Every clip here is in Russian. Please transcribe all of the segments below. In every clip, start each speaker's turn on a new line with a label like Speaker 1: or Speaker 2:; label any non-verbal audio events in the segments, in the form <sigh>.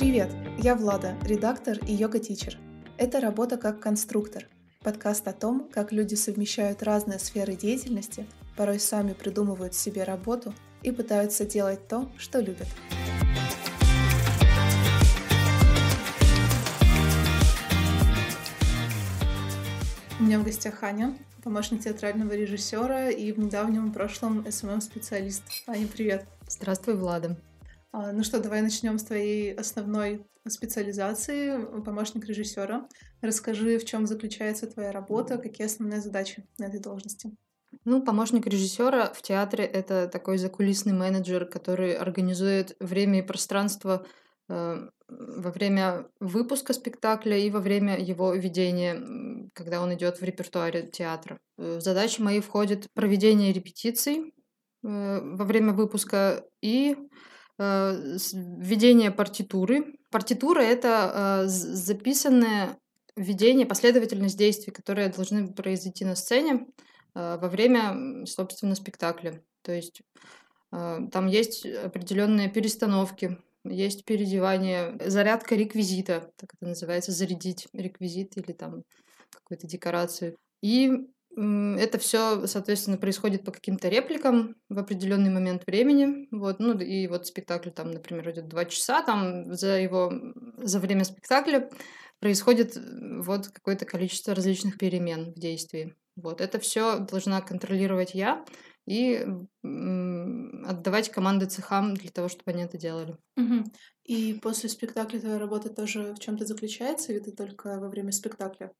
Speaker 1: Привет, я Влада, редактор и йога-teacher. Это «Работа как конструктор» – подкаст о том, как люди совмещают разные сферы деятельности, порой сами придумывают себе работу и пытаются делать то, что любят. У меня в гостях Аня, помощник театрального режиссера и в недавнем прошлом SMM-специалист. Аня, привет.
Speaker 2: Здравствуй, Влада.
Speaker 1: А, ну что, давай начнем с твоей основной специализации, помощник режиссера. Расскажи, в чем заключается твоя работа, какие основные задачи на этой должности.
Speaker 2: Ну, помощник режиссера в театре это такой закулисный менеджер, который организует время и пространство э, во время выпуска спектакля и во время его ведения, когда он идет в репертуаре театра. В э, задачи мои входят проведение репетиций э, во время выпуска и введение партитуры. Партитура — это записанное введение, последовательность действий, которые должны произойти на сцене во время, собственно, спектакля. То есть там есть определенные перестановки, есть переодевание, зарядка реквизита, так это называется, зарядить реквизит или там какую-то декорацию. И это все, соответственно, происходит по каким-то репликам в определенный момент времени. Вот, ну и вот спектакль там, например, идет два часа, там за его за время спектакля происходит вот какое-то количество различных перемен в действии. Вот это все должна контролировать я и отдавать команды цехам для того, чтобы они это делали.
Speaker 1: Угу. И после спектакля твоя работа тоже в чем-то заключается, или ты только во время спектакля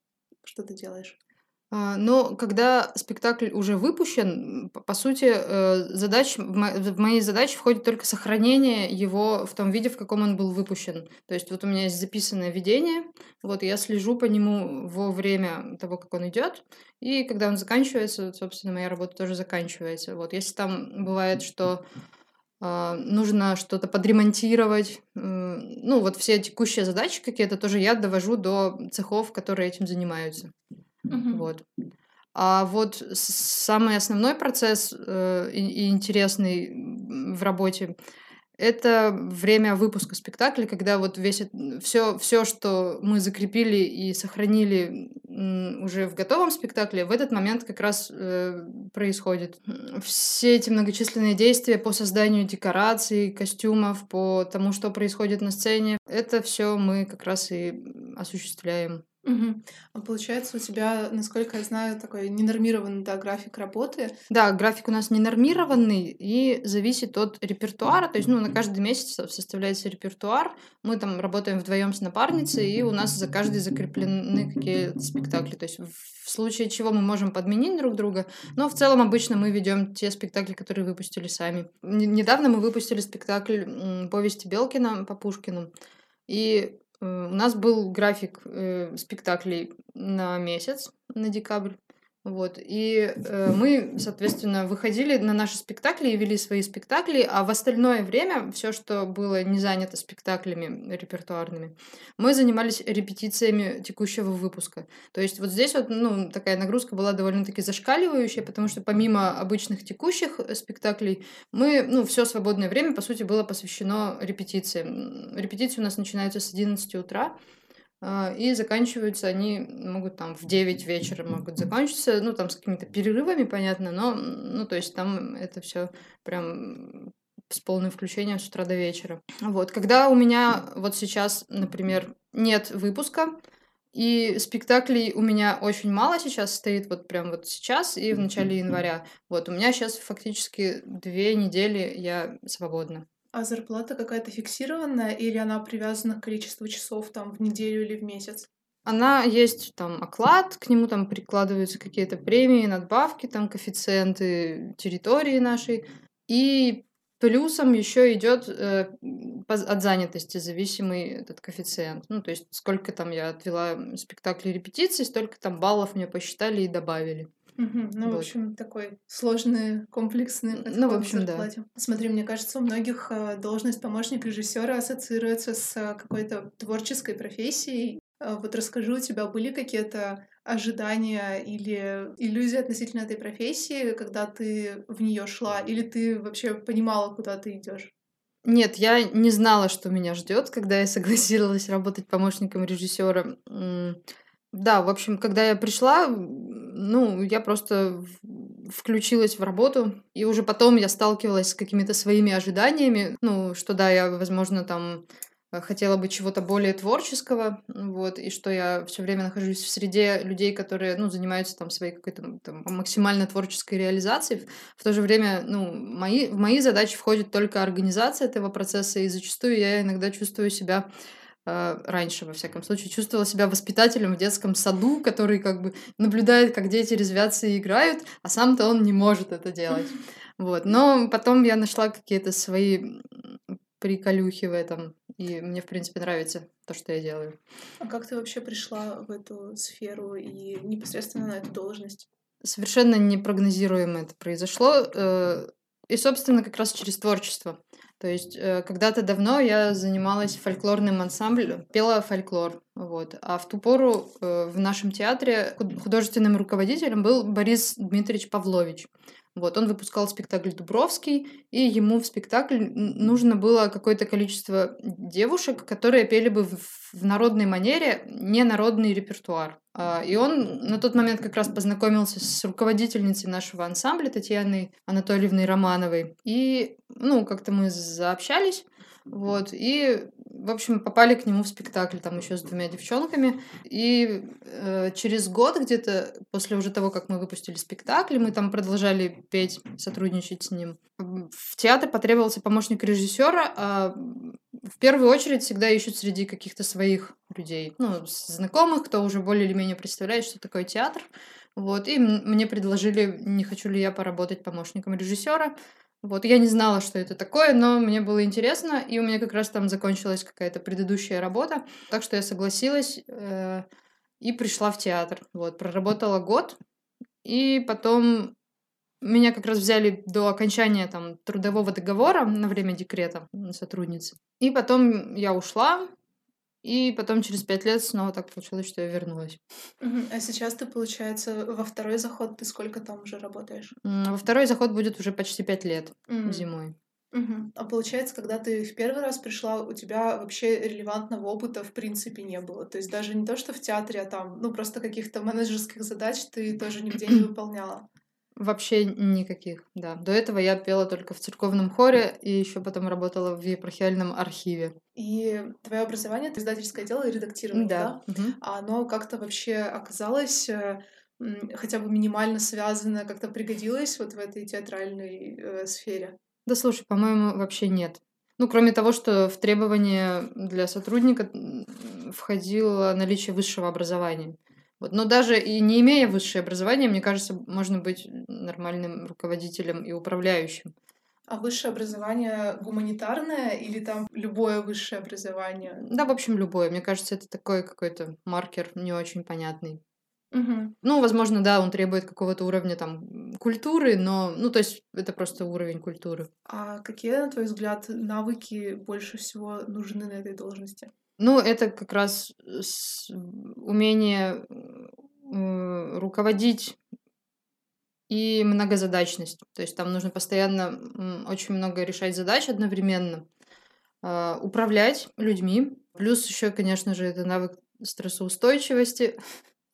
Speaker 1: что ты делаешь?
Speaker 2: А, но когда спектакль уже выпущен, по сути, э, задач, в мои задачи входит только сохранение его в том виде, в каком он был выпущен. То есть вот у меня есть записанное видение, вот я слежу по нему во время того, как он идет, и когда он заканчивается, собственно, моя работа тоже заканчивается. Вот если там бывает, что Uh, нужно что-то подремонтировать. Ну, вот все текущие задачи какие-то тоже я довожу до цехов, которые этим занимаются. Мгм. Вот. А вот самый основной процесс э, и, и интересный в работе это время выпуска спектакля, когда вот весь все, все, что мы закрепили и сохранили уже в готовом спектакле, в этот момент как раз э, происходит. Все эти многочисленные действия по созданию декораций, костюмов, по тому, что происходит на сцене, это все мы как раз и осуществляем.
Speaker 1: Мгм. А получается, у тебя, насколько я знаю, такой ненормированный, да, график работы.
Speaker 2: Да, график у нас ненормированный и зависит от репертуара. То есть, ну, на каждый месяц составляется репертуар. Мы там работаем вдвоем с напарницей, и у нас за каждый закреплены какие-то спектакли. То есть, в случае чего мы можем подменить друг друга. Но в целом обычно мы ведем те спектакли, которые выпустили сами. Недавно мы выпустили спектакль «Повести Белкина» по Пушкину. И у нас был график э, спектаклей на месяц, на декабрь. Вот. И э, мы, соответственно, выходили на наши спектакли и вели свои спектакли, а в остальное время все, что было не занято спектаклями репертуарными, мы занимались репетициями текущего выпуска. То есть вот здесь вот ну, такая нагрузка была довольно-таки зашкаливающая, потому что помимо обычных текущих э, спектаклей, мы, ну, все свободное время, по сути, было посвящено репетициям. Репетиции у нас начинаются с 11 утра, и заканчиваются они могут там в 9 вечера могут закончиться, ну там с какими-то перерывами, понятно, но ну то есть там это все прям с полным включением с утра до вечера. Вот, когда у меня вот сейчас, например, нет выпуска, и спектаклей у меня очень мало сейчас стоит, вот прям вот сейчас и в начале января. Вот, у меня сейчас фактически две недели я свободна.
Speaker 1: А зарплата какая-то фиксированная или она привязана к количеству часов там в неделю или в месяц?
Speaker 2: Она есть там оклад, к нему там прикладываются какие-то премии, надбавки, там коэффициенты территории нашей. И плюсом еще идет э, от занятости зависимый этот коэффициент. Ну, то есть сколько там я отвела спектаклей репетиций, столько там баллов мне посчитали и добавили.
Speaker 1: Угу. Ну, вот. в общем, такой сложный, комплексный
Speaker 2: Ну, в общем, да.
Speaker 1: Смотри, мне кажется, у многих э, должность помощник режиссера ассоциируется с э, какой-то творческой профессией. Э, вот расскажи, у тебя были какие-то ожидания или иллюзии относительно этой профессии, когда ты в нее шла, или ты вообще понимала, куда ты идешь?
Speaker 2: Нет, я не знала, что меня ждет, когда я <laughs> согласилась работать помощником режиссера. Да, в общем, когда я пришла, ну, я просто включилась в работу, и уже потом я сталкивалась с какими-то своими ожиданиями, ну, что да, я, возможно, там Э, хотела бы чего-то более творческого, вот, и что я все время нахожусь в среде людей, которые, ну, занимаются там своей какой-то там, максимально творческой реализацией. В то же время, ну, мои, в мои задачи входит только организация этого процесса, и зачастую я иногда чувствую себя раньше, во всяком случае, чувствовала себя воспитателем в детском саду, который как бы наблюдает, как дети резвятся и играют, а сам-то он не может это делать. <laughs> Вот. Но потом я нашла какие-то свои приколюхи в этом. И мне, в принципе, нравится то, что я делаю.
Speaker 1: А как ты вообще пришла в эту сферу и непосредственно на эту должность?
Speaker 2: Совершенно непрогнозируемо это произошло. Э, и, собственно, как раз через творчество. То есть э, когда-то давно я занималась фольклорным ансамблем, пела фольклор. Вот. А в ту пору э, в нашем театре художественным руководителем был Борис Дмитриевич Павлович. Вот, он выпускал спектакль «Дубровский», и ему в спектакль нужно было какое-то количество девушек, которые пели бы в, в народной манере не народный репертуар. А, и он на тот момент как раз познакомился с руководительницей нашего ансамбля Татьяной Анатольевной Романовой. И, ну, как-то мы заобщались. Вот, и, в общем, попали к нему в спектакль там еще с двумя девчонками. И э, через год где-то, после уже того, как мы выпустили спектакль, мы там продолжали петь, сотрудничать с ним. В театр потребовался помощник режиссера, а в первую очередь всегда ищут среди каких-то своих людей, ну, знакомых, кто уже более или менее представляет, что такое театр. Вот, и мне предложили, не хочу ли я поработать помощником режиссера. Вот, я не знала, что это такое, но мне было интересно, и у меня как раз там закончилась какая-то предыдущая работа, так что я согласилась э, и пришла в театр. Вот, проработала год, и потом меня как раз взяли до окончания там трудового договора на время декрета сотрудницы. И потом я ушла, и потом через пять лет снова так получилось, что я вернулась.
Speaker 1: А сейчас ты, получается, во второй заход ты сколько там уже работаешь?
Speaker 2: Во второй заход будет уже почти пять лет mm. зимой.
Speaker 1: Угу. А получается, когда ты в первый раз пришла, у тебя вообще релевантного опыта в принципе не было. То есть даже не то, что в театре, а там, ну, просто каких-то менеджерских задач ты тоже нигде не <clears throat> выполняла.
Speaker 2: Вообще никаких, да. До этого я пела только в церковном хоре и еще потом работала в епархиальном архиве.
Speaker 1: И твое образование, это издательское дело и редактирование, да? да? Угу. Оно как-то вообще оказалось э, хотя бы минимально связано, как-то пригодилось вот в этой театральной э, сфере?
Speaker 2: Да слушай, по-моему, вообще нет. Ну, кроме того, что в требования для сотрудника входило наличие высшего образования. Вот. Но даже и не имея высшее образование, мне кажется, можно быть нормальным руководителем и управляющим.
Speaker 1: А высшее образование гуманитарное или там любое высшее образование?
Speaker 2: Да, в общем, любое. Мне кажется, это такой какой-то маркер не очень понятный. Угу. Ну, возможно, да, он требует какого-то уровня там культуры, но, ну, то есть это просто уровень культуры.
Speaker 1: А какие, на твой взгляд, навыки больше всего нужны на этой должности?
Speaker 2: Ну, это как раз умение э, руководить и многозадачность. То есть там нужно постоянно очень много решать задач одновременно, э, управлять людьми. Плюс еще, конечно же, это навык стрессоустойчивости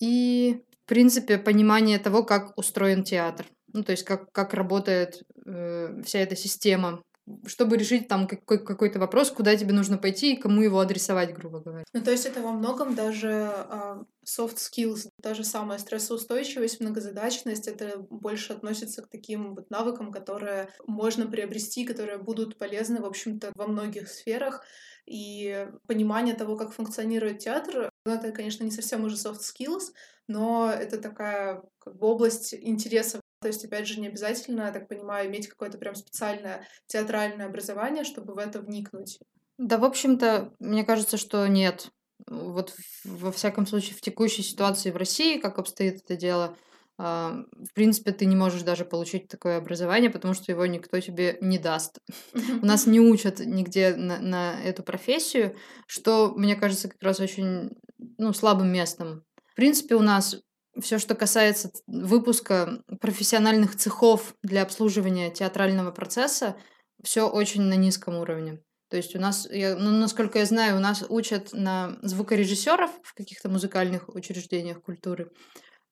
Speaker 2: и, в принципе, понимание того, как устроен театр. Ну, то есть как, как работает э, вся эта система чтобы решить там какой- какой-то вопрос, куда тебе нужно пойти и кому его адресовать, грубо говоря.
Speaker 1: Ну, то есть это во многом даже uh, soft skills, та же самая стрессоустойчивость, многозадачность, это больше относится к таким вот навыкам, которые можно приобрести, которые будут полезны, в общем-то, во многих сферах. И понимание того, как функционирует театр, ну, это, конечно, не совсем уже soft skills, но это такая как бы область интереса то есть, опять же, не обязательно, я так понимаю, иметь какое-то прям специальное театральное образование, чтобы в это вникнуть.
Speaker 2: Да, в общем-то, мне кажется, что нет. Вот во всяком случае в текущей ситуации в России, как обстоит это дело, а, в принципе, ты не можешь даже получить такое образование, потому что его никто тебе не даст. У нас не учат нигде на, на эту профессию, что, мне кажется, как раз очень ну, слабым местом. В принципе, у нас все, что касается выпуска профессиональных цехов для обслуживания театрального процесса, все очень на низком уровне. То есть у нас, я, ну, насколько я знаю, у нас учат на звукорежиссеров в каких-то музыкальных учреждениях культуры.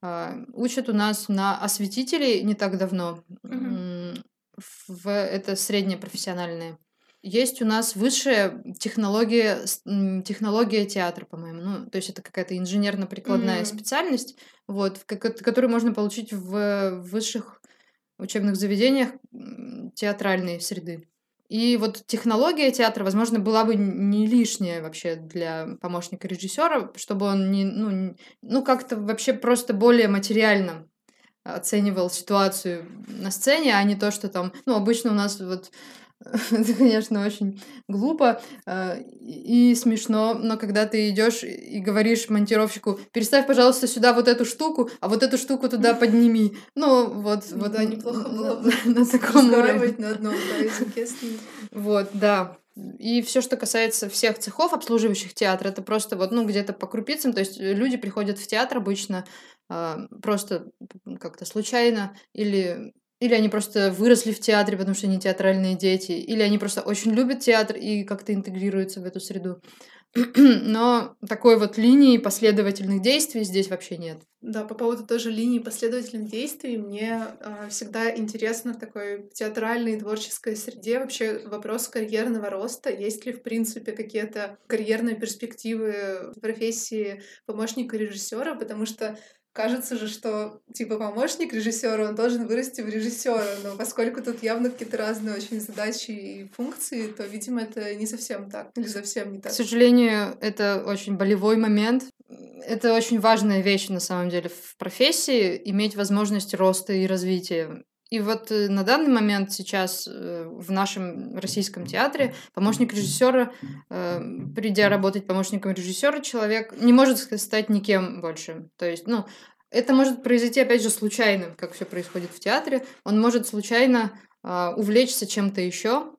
Speaker 2: А, учат у нас на осветителей не так давно.
Speaker 1: Мгм.
Speaker 2: В, это среднее профессиональное. Есть у нас высшая технология, технология театра, по-моему. Ну, то есть это какая-то инженерно-прикладная
Speaker 1: М.
Speaker 2: специальность, вот, которую можно получить в высших учебных заведениях театральной среды. И вот технология театра, возможно, была бы не лишняя вообще для помощника режиссера, чтобы он не, ну, ну как-то вообще просто более материально оценивал ситуацию на сцене, а не то, что там, ну, обычно у нас вот <laughs> это, конечно, очень глупо э, и смешно, но когда ты идешь и говоришь монтировщику, переставь, пожалуйста, сюда вот эту штуку, а вот эту штуку туда подними. Ну, вот, вот
Speaker 1: Да, неплохо было бы
Speaker 2: на, <laughs> на таком уровне.
Speaker 1: На одном языке с ним.
Speaker 2: Вот, да. И все, что касается всех цехов, обслуживающих театр, это просто вот, ну, где-то по крупицам. То есть э, люди приходят в театр обычно а, просто как-то случайно или или они просто выросли в театре, потому что они театральные дети, или они просто очень любят театр и как-то интегрируются в эту среду. <clears throat> Но такой вот линии последовательных действий здесь вообще нет.
Speaker 1: Да, по поводу тоже линии последовательных действий, мне а, всегда интересно в такой театральной и творческой среде вообще вопрос карьерного роста. Есть ли, в принципе, какие-то карьерные перспективы в профессии помощника режиссера, потому что Кажется же, что типа помощник режиссера, он должен вырасти в режиссера, но поскольку тут явно какие-то разные очень задачи и функции, то, видимо, это не совсем так или совсем не
Speaker 2: К
Speaker 1: так.
Speaker 2: сожалению, это очень болевой момент. Это очень важная вещь на самом деле в профессии, иметь возможность роста и развития. И вот э, на данный момент сейчас э, в нашем российском театре помощник режиссера, э, придя работать помощником режиссера, человек не может стать никем больше. То есть, ну, это может произойти, опять же, случайно, как все происходит в театре. Он может случайно а, увлечься чем-то еще,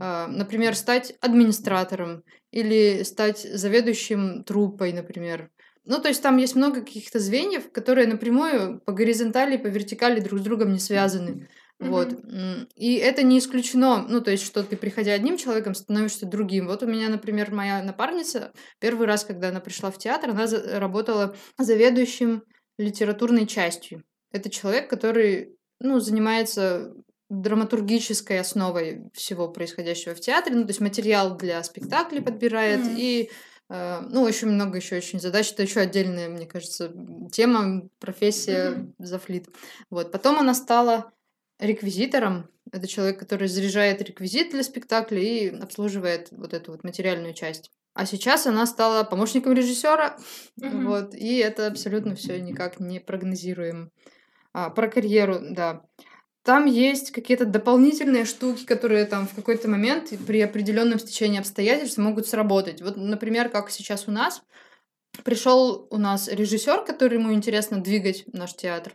Speaker 2: а, например, стать администратором или стать заведующим труппой, например. Ну, то есть там есть много каких-то звеньев, которые напрямую по горизонтали и по вертикали друг с другом не связаны. Вот. М, И это не исключено, ну, то есть, что ты, приходя одним человеком, становишься другим. Вот у меня, например, моя напарница, первый раз, когда она пришла в театр, она за- работала заведующим литературной частью. Это человек, который, ну, занимается драматургической основой всего происходящего в театре, ну, то есть материал для спектаклей подбирает
Speaker 1: Мгм.
Speaker 2: и ну, очень много еще очень задач. Это еще отдельная, мне кажется, тема, профессия зафлит. Вот. Потом она стала реквизитором. Это человек, который заряжает реквизит для спектакля и обслуживает вот эту вот материальную часть. А сейчас она стала помощником режиссера.
Speaker 1: Мгм.
Speaker 2: Вот. И это абсолютно все никак не прогнозируем. А, про карьеру, да. Там есть какие-то дополнительные штуки, которые там в какой-то момент при определенном стечении обстоятельств могут сработать. Вот, например, как сейчас у нас. Пришел у нас режиссер, который ему интересно двигать наш театр.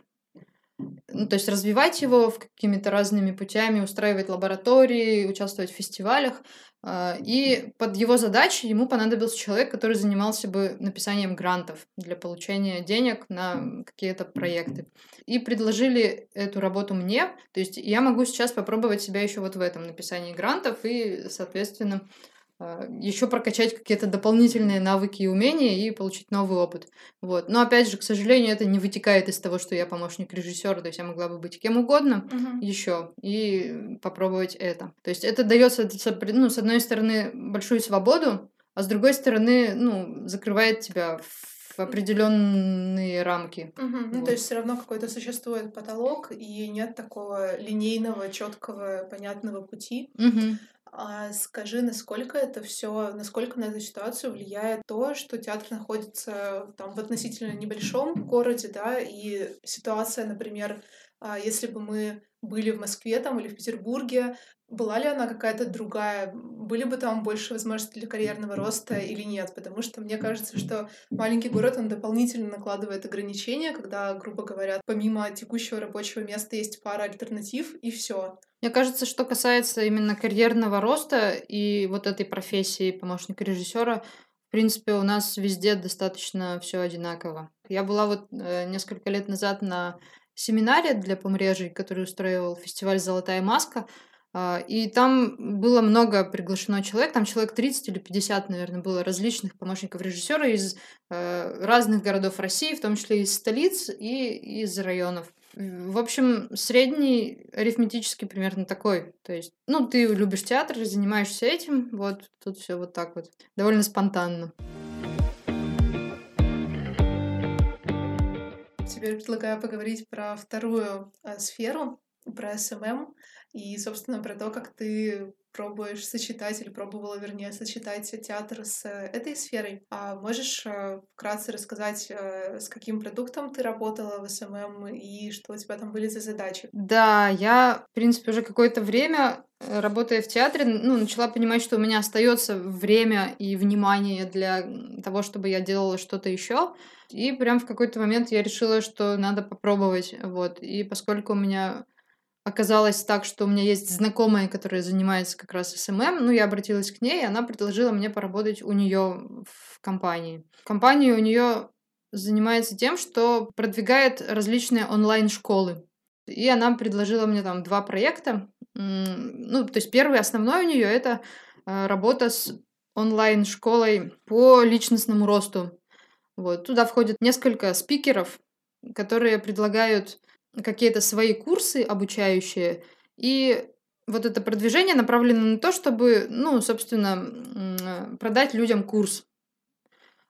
Speaker 2: Ну, то есть развивать его в какими-то разными путями, устраивать лаборатории, участвовать в фестивалях. А, И под его задачи ему понадобился человек, который занимался бы написанием грантов для получения денег на какие-то проекты. И предложили эту работу мне. То есть я могу сейчас попробовать себя еще вот в этом написании грантов и, соответственно, еще прокачать какие-то дополнительные навыки и умения и получить новый опыт. Вот. Но опять же, к сожалению, это не вытекает из того, что я помощник режиссера, то есть я могла бы быть кем угодно
Speaker 1: Мгм.
Speaker 2: еще и попробовать это. То есть это дается, ну, с одной стороны, большую свободу, а с другой стороны, ну, закрывает тебя в определенные рамки.
Speaker 1: Ну,
Speaker 2: Вот.
Speaker 1: то есть все равно какой-то существует потолок, и нет такого линейного, четкого, понятного пути.
Speaker 2: Мгм.
Speaker 1: А скажи, насколько это все, насколько на эту ситуацию влияет то, что театр находится там в относительно небольшом городе, да, и ситуация, например, а, если бы мы были в Москве там или в Петербурге, была ли она какая-то другая? Были бы там больше возможностей для карьерного роста или нет? Потому что мне кажется, что маленький город, он дополнительно накладывает ограничения, когда, грубо говоря, помимо текущего рабочего места есть пара альтернатив, и все.
Speaker 2: Мне кажется, что касается именно карьерного роста и вот этой профессии помощника режиссера, в принципе, у нас везде достаточно все одинаково. Я была вот э, несколько лет назад на семинаре для помрежей, который устраивал фестиваль «Золотая маска». А, и там было много приглашено человек, там человек 30 или 50, наверное, было различных помощников режиссера из э, разных городов России, в том числе из столиц и из районов. В общем, средний арифметический примерно такой. То есть, ну, ты любишь театр, занимаешься этим, вот тут все вот так вот. Довольно спонтанно.
Speaker 1: Теперь предлагаю поговорить про вторую э, сферу, про SMM и, собственно, про то, как ты пробуешь сочетать или пробовала, вернее, сочетать театр с э, этой сферой. А можешь э, вкратце рассказать, э, с каким продуктом ты работала в SMM и что у тебя там были за задачи?
Speaker 2: Да, я, в принципе, уже какое-то время работая в театре, ну, начала понимать, что у меня остается время и внимание для того, чтобы я делала что-то еще. И прям в какой-то момент я решила, что надо попробовать. Вот. И поскольку у меня оказалось так, что у меня есть знакомая, которая занимается как раз SMM. Ну, я обратилась к ней, и она предложила мне поработать у нее в компании. Компания у нее занимается тем, что продвигает различные онлайн-школы. И она предложила мне там два проекта. Ну, то есть первый основной у нее это э, работа с онлайн-школой по личностному росту. Вот. Туда входит несколько спикеров, которые предлагают какие-то свои курсы обучающие, и вот это продвижение направлено на то, чтобы, ну, собственно, продать людям курс.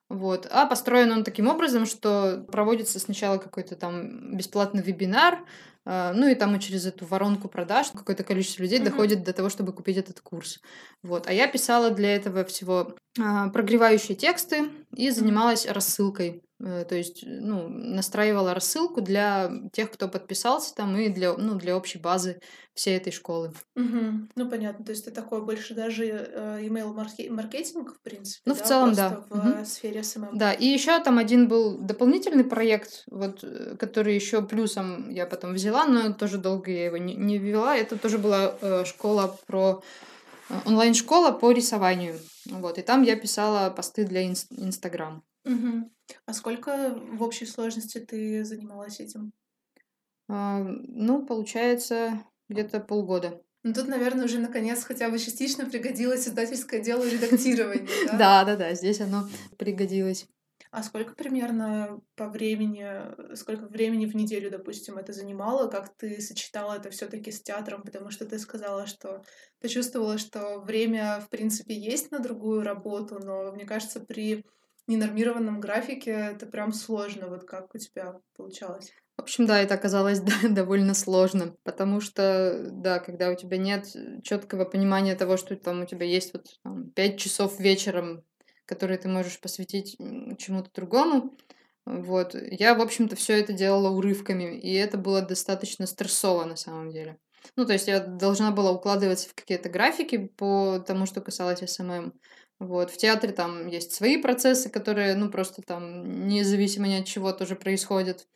Speaker 2: Вот. А построен он таким образом, что проводится сначала какой-то там бесплатный вебинар, ну и там и через эту воронку продаж какое-то количество людей mm-hmm. доходит до того, чтобы купить этот курс. Вот. А я писала для этого всего а, прогревающие тексты и занималась рассылкой. Э, то есть, ну, настраивала рассылку для тех, кто подписался там, и для, ну, для общей базы всей этой школы.
Speaker 1: Угу. Ну, понятно. То есть это такое больше даже э, email-маркетинг, в принципе,
Speaker 2: Ну,
Speaker 1: да?
Speaker 2: в целом, да.
Speaker 1: в угу. сфере SMM.
Speaker 2: Да, и еще там один был дополнительный проект, вот, э, который еще плюсом я потом взяла, но тоже долго я его не, не вела. Это тоже была э, школа про онлайн-школа по рисованию. Вот, и там я писала посты для Инстаграм.
Speaker 1: Угу. А сколько в общей сложности ты занималась этим?
Speaker 2: А, ну, получается, где-то полгода.
Speaker 1: Ну, тут, наверное, уже наконец хотя бы частично пригодилось издательское дело редактирования, <laughs> да?
Speaker 2: Да, да, да, здесь оно пригодилось.
Speaker 1: А сколько примерно по времени, сколько времени в неделю, допустим, это занимало? Как ты сочетала это все таки с театром? Потому что ты сказала, что ты чувствовала, что время, в принципе, есть на другую работу, но, мне кажется, при ненормированном графике это прям сложно. Вот как у тебя получалось?
Speaker 2: В общем, да, это оказалось <laughs> да, довольно сложно, потому что, да, когда у тебя нет четкого понимания того, что там у тебя есть вот 5 часов вечером, которые ты можешь посвятить чему-то другому, вот, я, в общем-то, все это делала урывками, и это было достаточно стрессово на самом деле. Ну, то есть я должна была укладываться в какие-то графики по тому, что касалось SMM. Вот. В театре там есть свои процессы, которые, ну, просто там независимо ни от чего тоже происходят.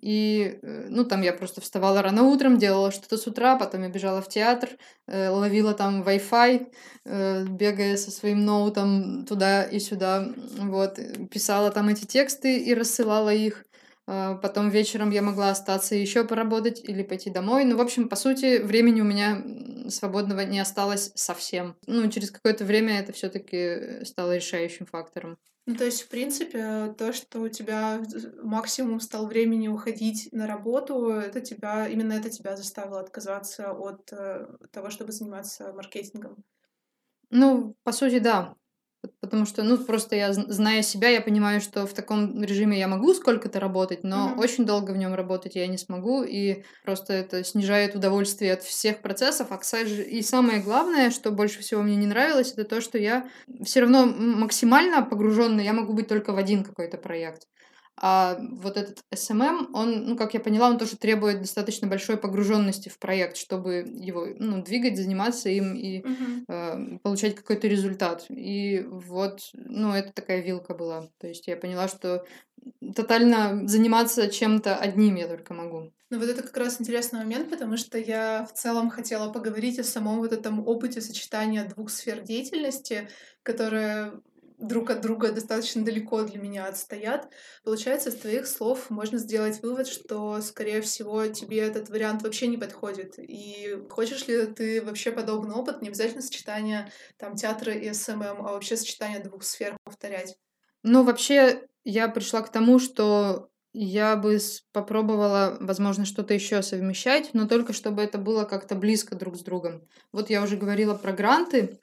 Speaker 2: И, э, ну, там я просто вставала рано утром, делала что-то с утра, потом я бежала в театр, э, ловила там Wi-Fi, э, бегая со своим ноутом туда и сюда, вот, писала там эти тексты и рассылала их. А, потом вечером я могла остаться еще поработать или пойти домой. Ну, в общем, по сути, времени у меня свободного не осталось совсем. Ну, через какое-то время это все-таки стало решающим фактором.
Speaker 1: Ну, то есть, в принципе, то, что у тебя максимум стал времени уходить на работу, это тебя, именно это тебя заставило отказаться от э, того, чтобы заниматься маркетингом.
Speaker 2: Ну, по сути, да. Потому что, ну, просто я, зная себя, я понимаю, что в таком режиме я могу сколько-то работать, но mm-hmm. очень долго в нем работать я не смогу, и просто это снижает удовольствие от всех процессов. А, кстати, и самое главное, что больше всего мне не нравилось, это то, что я все равно максимально погруженный, я могу быть только в один какой-то проект. А вот этот SMM, он, ну, как я поняла, он тоже требует достаточно большой погруженности в проект, чтобы его ну, двигать, заниматься им и uh-huh. э, получать какой-то результат. И вот, ну, это такая вилка была. То есть я поняла, что тотально заниматься чем-то одним я только могу.
Speaker 1: Ну вот это как раз интересный момент, потому что я в целом хотела поговорить о самом вот этом опыте сочетания двух сфер деятельности, которое друг от друга достаточно далеко для меня отстоят. Получается, из твоих слов можно сделать вывод, что, скорее всего, тебе этот вариант вообще не подходит. И хочешь ли ты вообще подобный опыт, не обязательно сочетание там театра и SMM, а вообще сочетание двух сфер повторять?
Speaker 2: Ну, вообще, я пришла к тому, что я бы попробовала, возможно, что-то еще совмещать, но только чтобы это было как-то близко друг с другом. Вот я уже говорила про гранты,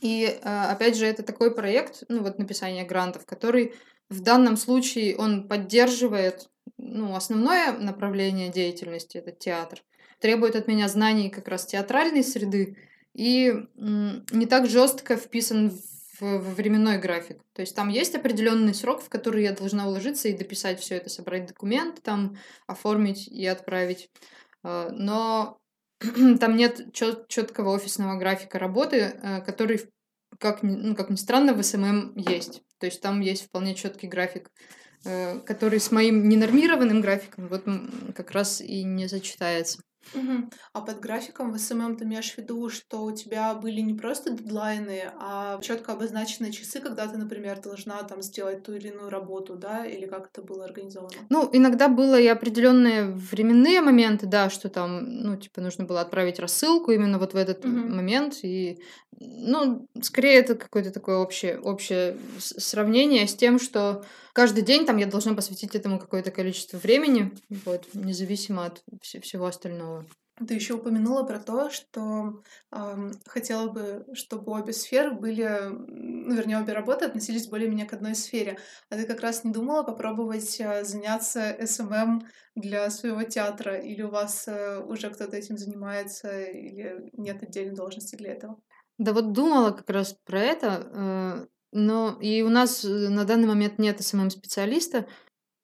Speaker 2: И а, опять же, это такой проект, ну вот написание грантов, который в данном случае он поддерживает ну, основное направление деятельности, это театр, требует от меня знаний как раз театральной среды и не так жестко вписан в, в временной график. То есть там есть определенный срок, в который я должна уложиться и дописать все это, собрать документы, там оформить и отправить. А, Но <clears throat> там нет четкого офисного графика работы, э, который, как ну, как ни странно, в SMM есть. То есть там есть вполне четкий график, э, который с моим ненормированным графиком вот как раз и не сочетается.
Speaker 1: Мгм. А под графиком в SMM ты имеешь в виду, что у тебя были не просто дедлайны, а четко обозначенные часы, когда ты, например, должна там сделать ту или иную работу, да, или как это было организовано?
Speaker 2: Ну, иногда было и определенные временные моменты, да, что там, ну, типа, нужно было отправить рассылку именно вот в этот
Speaker 1: Мгм.
Speaker 2: момент. И, ну, скорее это какое-то такое общее, общее сравнение с тем, что каждый день там я должна посвятить этому какое-то количество времени, вот, независимо от вс- всего остального.
Speaker 1: Ты еще упомянула про то, что ам, хотела бы, чтобы обе сферы были, ну, вернее, обе работы относились более-менее к одной сфере. А ты как раз не думала попробовать а, заняться SMM для своего театра? Или у вас э, уже кто-то этим занимается, или нет отдельной должности для этого?
Speaker 2: Да вот думала как раз про это, э, но и у нас э, на данный момент нет SMM-специалиста,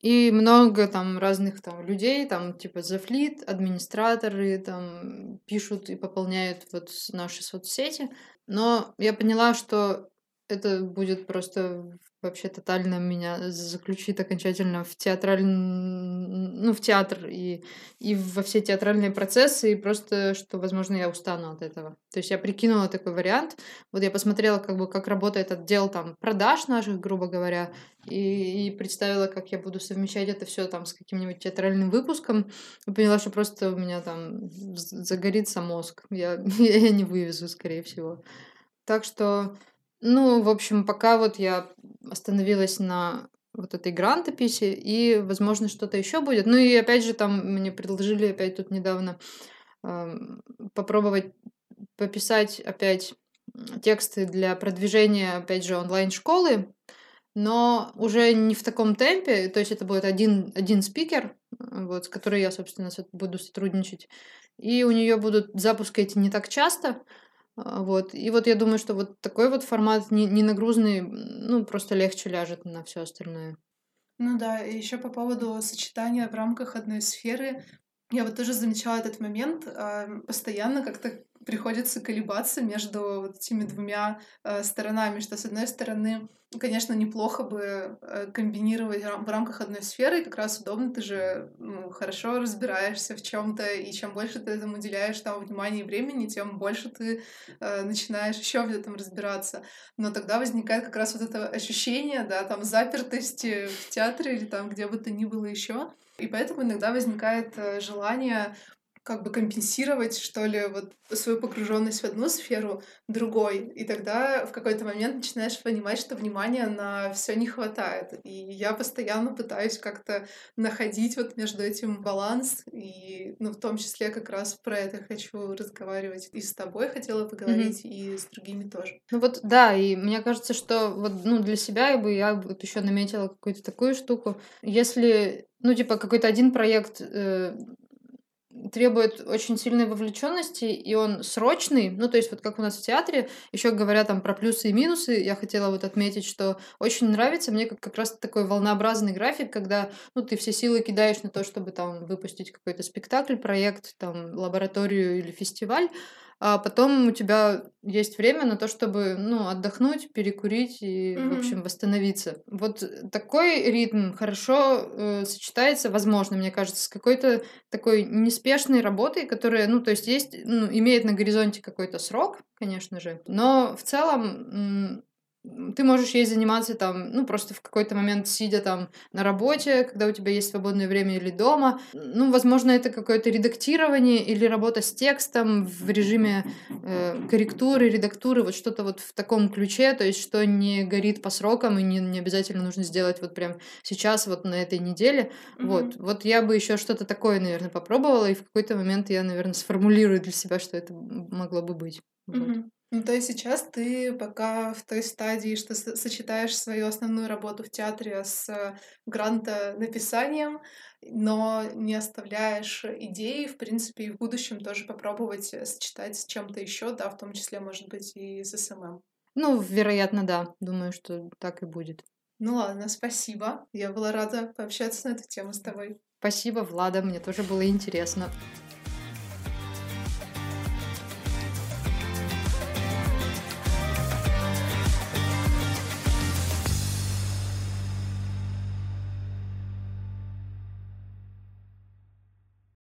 Speaker 2: и много там разных там людей, там типа завлит, администраторы там пишут и пополняют вот наши соцсети. Но я поняла, что это будет просто вообще тотально меня заключит окончательно в театральный, ну, в театр и, и во все театральные процессы, и просто, что, возможно, я устану от этого. То есть я прикинула такой вариант. Вот я посмотрела, как бы, как работает отдел там продаж наших, грубо говоря, и, и представила, как я буду совмещать это все там с каким-нибудь театральным выпуском, и поняла, что просто у меня там загорится мозг. Я, <laughs> я не вывезу, скорее всего. Так что, ну, в общем, пока вот я остановилась на вот этой грантописи, и, возможно, что-то еще будет. Ну и опять же, там мне предложили опять тут недавно ам, попробовать пописать опять тексты для продвижения, опять же, онлайн-школы, но уже не в таком темпе, то есть это будет один, один спикер, э, вот, с которой я, собственно, со- буду сотрудничать, и у нее будут запуски эти не так часто, вот, и вот я думаю, что вот такой вот формат не, не нагрузный, ну, просто легче ляжет на все остальное.
Speaker 1: Ну да, и еще по поводу сочетания в рамках одной сферы. Я вот тоже замечала этот момент. а, Постоянно как-то приходится колебаться между вот этими двумя э, сторонами, что с одной стороны, конечно, неплохо бы э, комбинировать в рамках одной сферы, как раз удобно, ты же ну, хорошо разбираешься в чем-то, и чем больше ты этому уделяешь там внимания и времени, тем больше ты э, начинаешь еще в этом разбираться. Но тогда возникает как раз вот это ощущение, да, там запертости в театре или там где бы то ни было еще. И поэтому иногда возникает э, желание как бы компенсировать, что ли, вот свою погруженность в одну сферу другой. И тогда в какой-то момент начинаешь понимать, что внимания на все не хватает. И я постоянно пытаюсь как-то находить вот между этим баланс. И, ну, в том числе как раз про это хочу разговаривать. И с тобой хотела поговорить, и с другими тоже.
Speaker 2: Ну вот, да, и мне кажется, что вот, ну, для себя я бы, я вот еще наметила какую-то такую штуку. Если, ну, типа, какой-то один проект э, требует очень сильной вовлеченности, и он срочный, ну, то есть вот как у нас в театре, еще говоря там про плюсы и минусы, я хотела вот отметить, что очень нравится мне как, как раз такой волнообразный график, когда, ну, ты все силы кидаешь на то, чтобы там выпустить какой-то спектакль, проект, там, лабораторию или фестиваль, а потом у тебя есть время на то, чтобы, ну, отдохнуть, перекурить и, в
Speaker 1: Мгм.
Speaker 2: общем, восстановиться. Вот такой ритм хорошо э, сочетается, возможно, мне кажется, с какой-то такой неспешной работой, которая, ну, то есть есть, ну, имеет на горизонте какой-то срок, конечно же, но в целом ты можешь ей заниматься там, ну, просто в какой-то момент сидя там на работе, когда у тебя есть свободное время или дома. Ну, возможно, это какое-то редактирование или работа с текстом в режиме э, корректуры, редактуры, вот что-то вот в таком ключе, то есть что не горит по срокам и не, не обязательно нужно сделать вот прям сейчас, вот на этой неделе. Mm-hmm. Вот, вот я бы еще что-то такое, наверное, попробовала, и в какой-то момент я, наверное, сформулирую для себя, что это могло бы быть.
Speaker 1: Mm-hmm. Вот. Ну, то есть сейчас ты пока в той стадии, что сочетаешь свою основную работу в театре с грантонаписанием, но не оставляешь идеи, в принципе, и в будущем тоже попробовать сочетать с чем-то еще, да, в том числе, может быть, и с SMM.
Speaker 2: Ну, вероятно, да. Думаю, что так и будет.
Speaker 1: Ну ладно, спасибо. Я была рада пообщаться на эту тему с тобой.
Speaker 2: Спасибо, Влада, мне тоже было интересно.